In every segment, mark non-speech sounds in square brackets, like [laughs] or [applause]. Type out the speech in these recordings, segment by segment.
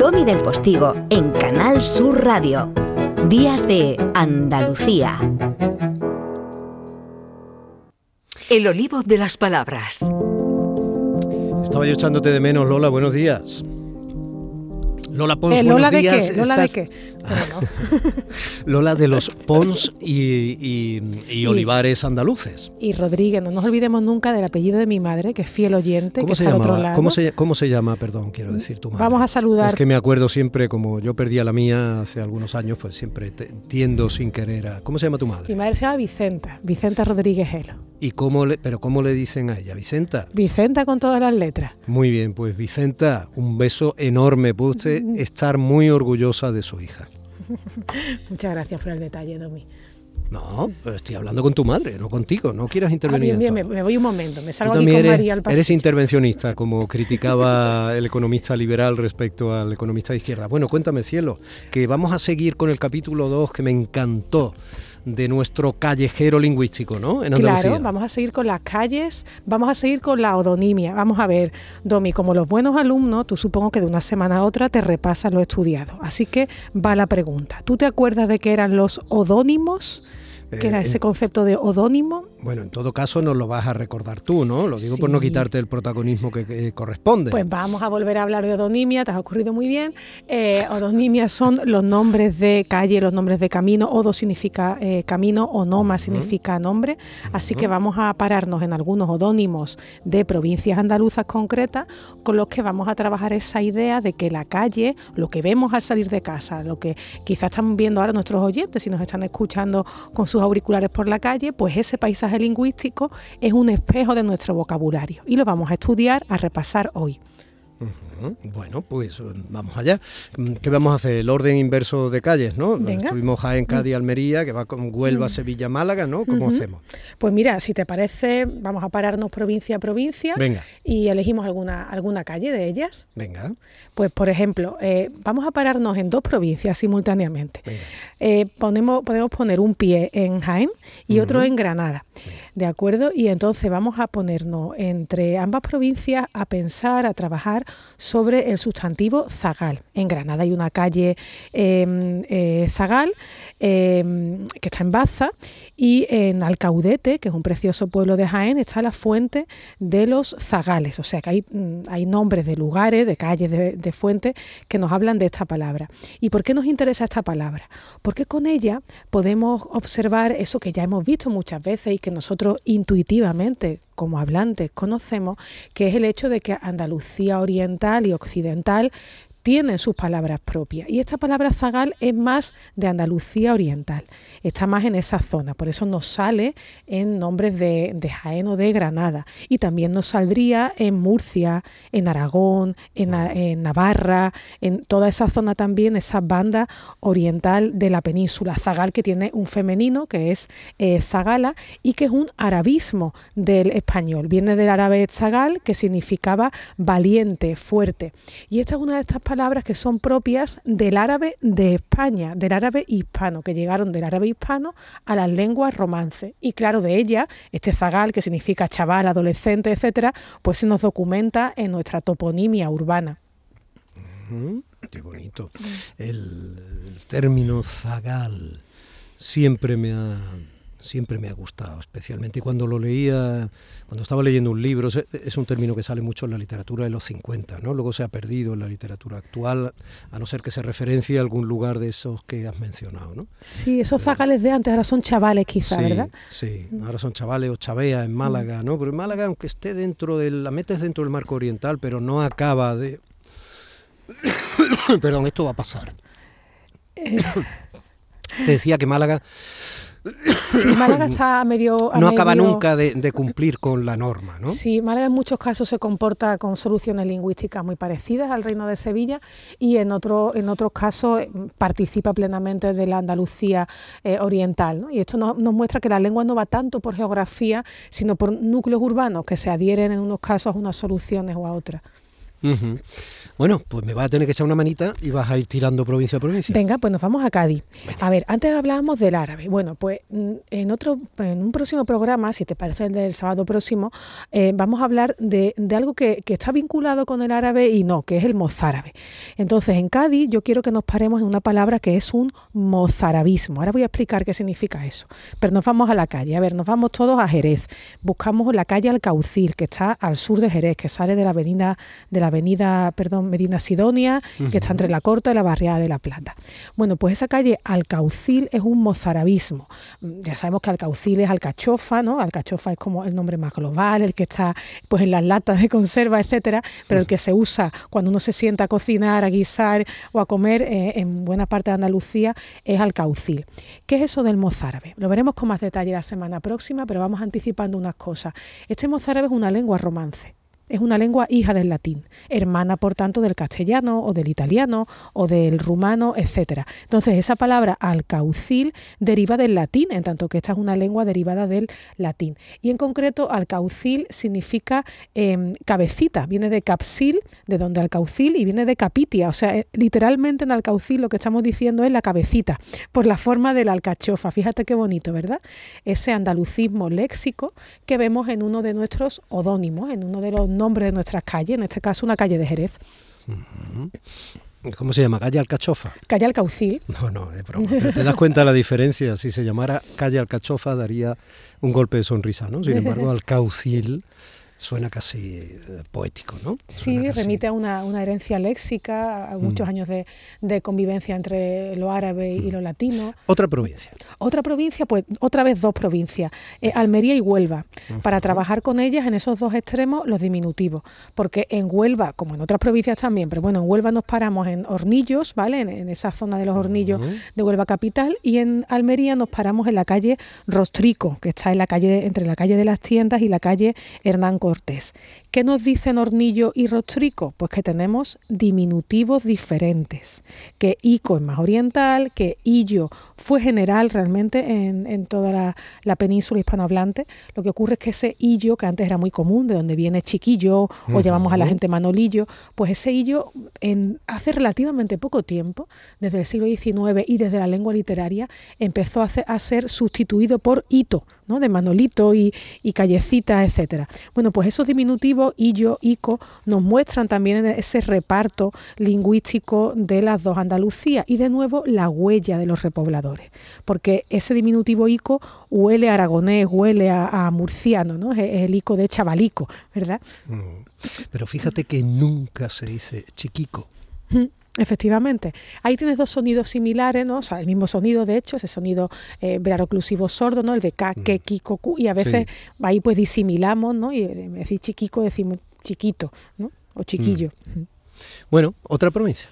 Domi del Postigo en Canal Sur Radio. Días de Andalucía. El olivo de las palabras. Estaba yo echándote de menos, Lola. Buenos días. Lola Pons, Eh, buenos ¿Lola de qué? ¿Lola de qué? Pero no. [laughs] Lola de los Pons y, y- y Olivares andaluces. Y Rodríguez, no nos olvidemos nunca del apellido de mi madre, que es fiel oyente, que ¿Cómo se, está al otro lado. ¿Cómo, se, ¿Cómo se llama, perdón, quiero decir tu madre? Vamos a saludar. Es que me acuerdo siempre, como yo perdí a la mía hace algunos años, pues siempre te- tiendo sin querer a... ¿Cómo se llama tu Mi madre? madre se llama Vicenta, Vicenta Rodríguez Gelo. ¿Y cómo le, pero cómo le dicen a ella? ¿Vicenta? Vicenta con todas las letras. Muy bien, pues Vicenta, un beso enorme. Puede usted estar muy orgullosa de su hija. [laughs] Muchas gracias por el detalle, Domi. No, pero estoy hablando con tu madre, no contigo. No quieras Ah, intervenir. bien, bien, en me, todo. me voy un momento, me Tú salgo aquí también con eres, María al eres pasillo. intervencionista, [laughs] como criticaba el economista liberal respecto al economista de izquierda. Bueno, cuéntame, cielo, que vamos a seguir con el capítulo 2 que me encantó de nuestro callejero lingüístico, ¿no? En Andalucía. Claro, vamos a seguir con las calles, vamos a seguir con la odonimia. Vamos a ver, Domi, como los buenos alumnos, tú supongo que de una semana a otra te repasas lo estudiado. Así que va la pregunta. ¿Tú te acuerdas de qué eran los odónimos? ¿Qué era Eh, ese concepto de odónimo? Bueno, en todo caso nos lo vas a recordar tú, ¿no? Lo digo por no quitarte el protagonismo que, que corresponde. Pues vamos a volver a hablar de odonimia, te has ocurrido muy bien. Eh, odonimia son los nombres de calle, los nombres de camino. Odo significa eh, camino, onoma significa nombre. Así que vamos a pararnos en algunos odónimos de provincias andaluzas concretas con los que vamos a trabajar esa idea de que la calle, lo que vemos al salir de casa, lo que quizás están viendo ahora nuestros oyentes si nos están escuchando con sus auriculares por la calle, pues ese paisaje lingüístico es un espejo de nuestro vocabulario y lo vamos a estudiar, a repasar hoy. Bueno, pues eh, vamos allá. Mm, ¿Qué vamos a hacer? El orden inverso de calles, ¿no? Venga. Estuvimos Jaén, Cádiz, Almería, que va con Huelva, Sevilla, Málaga, ¿no? ¿Cómo hacemos? Pues mira, si te parece, vamos a pararnos provincia a provincia Venga, y elegimos alguna, alguna calle de ellas. venga, Pues, por ejemplo, eh, vamos a pararnos en dos provincias simultáneamente. Eh, ponemos, podemos poner un pie en Jaén y otro en Granada, ¿de acuerdo? Y entonces vamos a ponernos entre ambas provincias a pensar, a trabajar sobre el sustantivo zagal. En Granada hay una calle eh, eh, zagal eh, que está en Baza y en Alcaudete, que es un precioso pueblo de Jaén, está la fuente de los zagales. O sea que hay, mm, hay nombres de lugares, de calles, de, de fuentes que nos hablan de esta palabra. ¿Y por qué nos interesa esta palabra? Porque con ella podemos observar eso que ya hemos visto muchas veces y que nosotros intuitivamente como hablantes conocemos, que es el hecho de que Andalucía oriental y occidental tienen sus palabras propias. Y esta palabra zagal es más de Andalucía oriental, está más en esa zona, por eso nos sale en nombres de, de Jaén o de Granada. Y también nos saldría en Murcia, en Aragón, en Navarra, en toda esa zona también, esa banda oriental de la península. Zagal que tiene un femenino que es eh, zagala y que es un arabismo del español. Viene del árabe zagal que significaba valiente, fuerte. Y esta es una de estas palabras que son propias del árabe de España, del árabe hispano, que llegaron del árabe hispano a las lenguas romance. Y claro, de ella, este zagal, que significa chaval, adolescente, etcétera, pues se nos documenta en nuestra toponimia urbana. Qué bonito. El término zagal siempre me ha siempre me ha gustado, especialmente cuando lo leía, cuando estaba leyendo un libro, es, es un término que sale mucho en la literatura de los 50, ¿no? Luego se ha perdido en la literatura actual, a no ser que se referencie a algún lugar de esos que has mencionado, ¿no? Sí, esos zagales de antes ahora son chavales quizá, sí, ¿verdad? Sí, ahora son chavales o chavea en Málaga, ¿no? Pero en Málaga, aunque esté dentro del, la metes dentro del marco oriental, pero no acaba de... [coughs] Perdón, esto va a pasar. Te decía que Málaga Sí, [coughs] Málaga está a medio... a no acaba nunca de, de cumplir con la norma, ¿no? Sí, Málaga en muchos casos se comporta con soluciones lingüísticas muy parecidas al Reino de Sevilla y en, otro, en otros casos eh, participa plenamente de la Andalucía eh, oriental. ¿no? Y esto nos, nos muestra que la lengua no va tanto por geografía, sino por núcleos urbanos que se adhieren en unos casos a unas soluciones o a otras. Bueno, pues me vas a tener que echar una manita y vas a ir tirando provincia a provincia. Venga, pues nos vamos a Cádiz. A ver, antes hablábamos del árabe. Bueno, pues mm, en otro, en un próximo programa, si te parece el del sábado próximo, eh, vamos a hablar de, algo que, está vinculado con el árabe y no, que es el mozárabe. Entonces, en Cádiz yo quiero que nos paremos en una palabra que es un mozarabismo. Ahora voy a explicar qué significa eso. Pero nos vamos a la calle. A ver, nos vamos todos a Jerez. Buscamos la calle Alcaucil, que está al sur de Jerez, que sale de la avenida, de la avenida, perdón, Medina Sidonia, que está entre la Corta y la barriada de La Plata. Bueno, pues esa calle Alcaucil es un mozarabismo. Mm, ya sabemos que Alcaucil es alcachofa, ¿no? Alcachofa es como el nombre más global, el que está pues en las latas de conserva, etcétera, pero el que se usa cuando uno se sienta a cocinar, a guisar o a comer eh, en buena parte de Andalucía es Alcaucil. ¿Qué es eso del mozárabe? Lo veremos con más detalle la semana próxima, pero vamos anticipando unas cosas. Este mozárabe es una lengua romance es una lengua hija del latín, hermana por tanto del castellano o del italiano o del rumano, etc. Entonces esa palabra alcaucil deriva del latín, en tanto que esta es una lengua derivada del latín. Y en concreto alcaucil significa em, cabecita, viene de capsil, de donde alcaucil, y viene de capitia, o sea, eh, literalmente en alcaucil lo que estamos diciendo es la cabecita, por la forma de la alcachofa. Fíjate qué bonito, ¿verdad? Ese andalucismo léxico que vemos en uno de nuestros odónimos, en uno de los nombre de nuestras calles, en este caso una calle de Jerez. ¿Cómo se llama? ¿Calle Alcachofa? Calle Alcaucil. No, no, es broma. Pero te das cuenta de la diferencia. Si se llamara Calle Alcachofa daría un golpe de sonrisa, ¿no? Sin embargo, Alcaucil suena casi eh, poético, ¿no? sí, remite a una, herencia léxica, a muchos mm. años de, convivencia entre lo árabe y mm. lo latino. Otra provincia. Otra provincia, pues otra vez dos provincias, eh, Almería y Huelva, para trabajar con ellas en esos dos extremos los diminutivos, porque en Huelva, como en otras provincias también, pero bueno, en Huelva nos paramos en Hornillos, ¿vale? En, esa zona de los Hornillos de Huelva capital, y en Almería nos paramos en la calle Rostrico, que está en la calle, entre la calle de las tiendas y la calle Hernán Cortés cortes ¿Qué nos dicen Hornillo y Rostrico? Pues que tenemos diminutivos diferentes, que Ico es más oriental, que Illo fue general realmente en, toda la, península hispanohablante. Lo que ocurre es que ese Illo, que antes era muy común, de donde viene chiquillo o llamamos a la gente manolillo, pues ese Illo en, hace relativamente poco tiempo, desde el siglo XIX y desde la lengua literaria, empezó a, a ser sustituido por Ito, ¿no? de Manolito y, y Callecita, etcétera. Bueno, pues esos diminutivos, Illo, Ico, nos muestran también ese reparto lingüístico de las dos Andalucías y de nuevo la huella de los repobladores, porque ese diminutivo Ico huele a aragonés, huele a, murciano, ¿no? Es, el Ico de chavalico, ¿verdad? Mm. Pero fíjate que nunca se dice chiquico. Efectivamente. Ahí tienes dos sonidos similares, ¿no? O sea, el mismo sonido, de hecho, ese sonido eh, oclusivo sordo, ¿no? El de K, Ke, Kiko, Ku, y a veces ahí pues disimilamos, ¿no? Y en decir chiquico decimos chiquito, ¿no? O chiquillo. Mm. Bueno, otra provincia.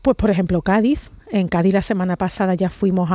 Pues por ejemplo Cádiz, en Cádiz la semana pasada ya fuimos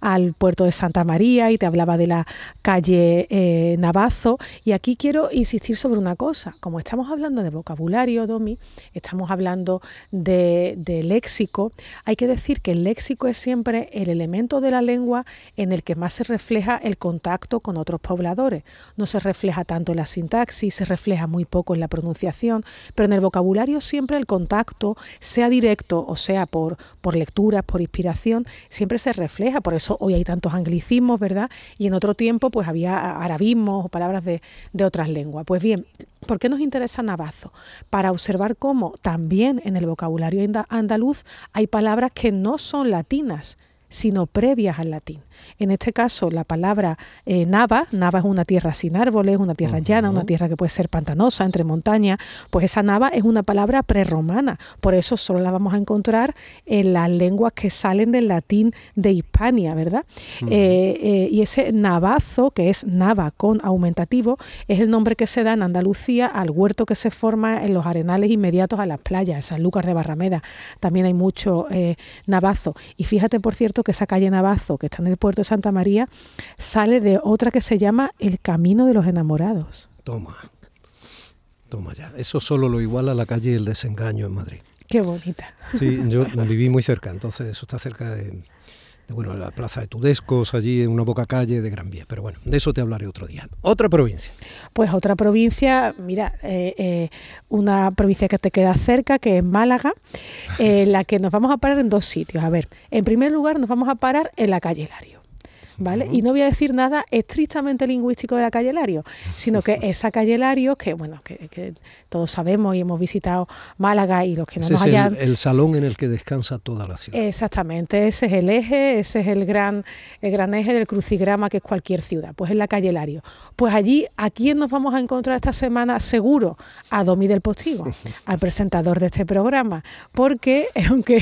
al puerto de Santa María y te hablaba de la calle eh, Navazo. Y aquí quiero insistir sobre una cosa. Como estamos hablando de vocabulario, Domi, estamos hablando de, léxico, hay que decir que el léxico es siempre el elemento de la lengua en el que más se refleja el contacto con otros pobladores. No se refleja tanto en la sintaxis, se refleja muy poco en la pronunciación, pero en el vocabulario siempre el contacto, sea directo o sea por, por lectura, por inspiración, siempre se refleja. Por eso hoy hay tantos anglicismos, ¿verdad? Y en otro tiempo pues había arabismos o palabras de, de otras lenguas. Pues bien, ¿Por qué nos interesa Navazo? Para observar cómo también en el vocabulario andaluz hay palabras que no son latinas, sino previas al latín. En este caso, la palabra eh, Nava, Nava es una tierra sin árboles, una tierra llana, una tierra que puede ser pantanosa, entre montañas, pues esa Nava es una palabra prerromana, por eso solo la vamos a encontrar en las lenguas que salen del latín de Hispania, ¿verdad? Eh, eh, y ese Navazo, que es Nava con aumentativo, es el nombre que se da en Andalucía al huerto que se forma en los arenales inmediatos a las playas, San Lucas de Barrameda, también hay mucho Navazo. Y fíjate, por cierto, que esa calle Navazo, que está en el puerto de Santa María, sale de otra que se llama El Camino de los Enamorados. Toma, toma ya. Eso solo lo iguala la calle El Desengaño en Madrid. Qué bonita. Sí, yo [laughs] viví muy cerca, entonces eso está cerca de, bueno, la plaza de Tudescos, allí en una boca calle de Gran Vía. Pero bueno, de eso te hablaré otro día. Otra provincia. Pues otra provincia, mira, eh, eh, una provincia que te queda cerca, que es Málaga, [laughs] en la que nos vamos a parar en dos sitios. A ver, en primer lugar nos vamos a parar en la calle Lario. ¿Vale? Y no voy a decir nada estrictamente lingüístico de la calle Lario, sino que [laughs] esa calle Lario, que bueno, que, todos sabemos y hemos visitado Málaga y los que no nos hayan... El, el, salón en el que descansa toda la ciudad. Exactamente, ese es el eje, ese es el gran, el gran eje del crucigrama que es cualquier ciudad, pues en la calle Lario. Pues allí, ¿a quién nos vamos a encontrar esta semana? Seguro, a Domi del Postigo, [laughs] al presentador de este programa, porque [laughs] aunque,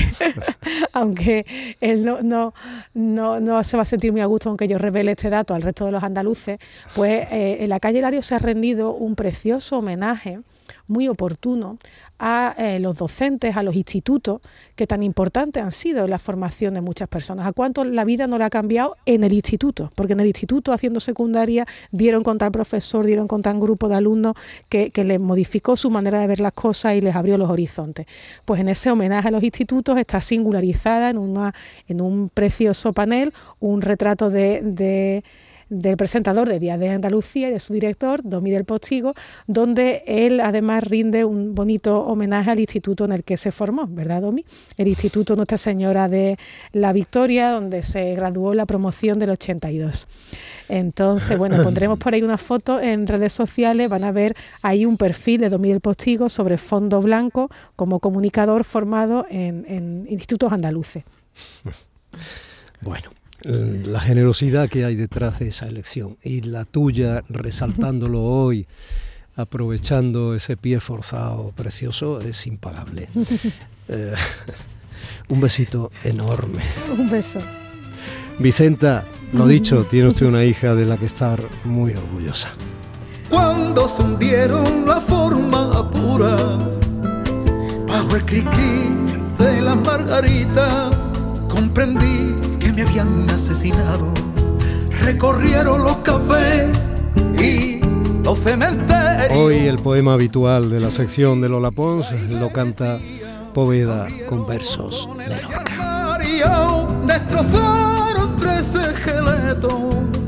aunque él no, no, no, no se va a sentir muy a gusto aunque yo revele este dato al resto de los andaluces, pues eh, en la calle Lario se ha rendido un precioso homenaje muy oportuno a eh, los docentes, a los institutos, que tan importantes han sido en la formación de muchas personas. ¿A cuánto la vida no le ha cambiado en el instituto? Porque en el instituto, haciendo secundaria, dieron con tal profesor, dieron con tal grupo de alumnos que, que les modificó su manera de ver las cosas y les abrió los horizontes. Pues en ese homenaje a los institutos está singularizada en, una, en un precioso panel un retrato de del presentador de Días de Andalucía y de su director, Domi del Postigo, donde él además rinde un bonito homenaje al instituto en el que se formó, ¿verdad, Domi? El Instituto Nuestra Señora de la Victoria, donde se graduó la promoción del 82. Entonces, bueno, [coughs] pondremos por ahí una foto en redes sociales, van a ver ahí un perfil de Domi del Postigo sobre fondo blanco como comunicador formado en, en institutos andaluces. [laughs] Bueno, la generosidad que hay detrás de esa elección y la tuya resaltándolo hoy, aprovechando ese pie forzado precioso, es impagable. [laughs] Eh, un besito enorme. Un beso. Vicenta, lo dicho, tiene usted una hija de la que estar muy orgullosa. Cuando se hundieron la forma pura, bajo el cri-cri de la margarita, comprendí me habían asesinado. Recorrieron los cafés y los cementerios. Hoy el poema habitual de la sección de Lola Pons lo canta Poveda con versos de Lorca. Destrozaron tres esqueletos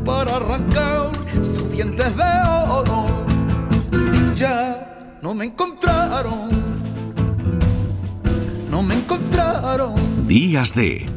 para arrancar sus dientes de oro. Ya no me encontraron, no me encontraron. Días de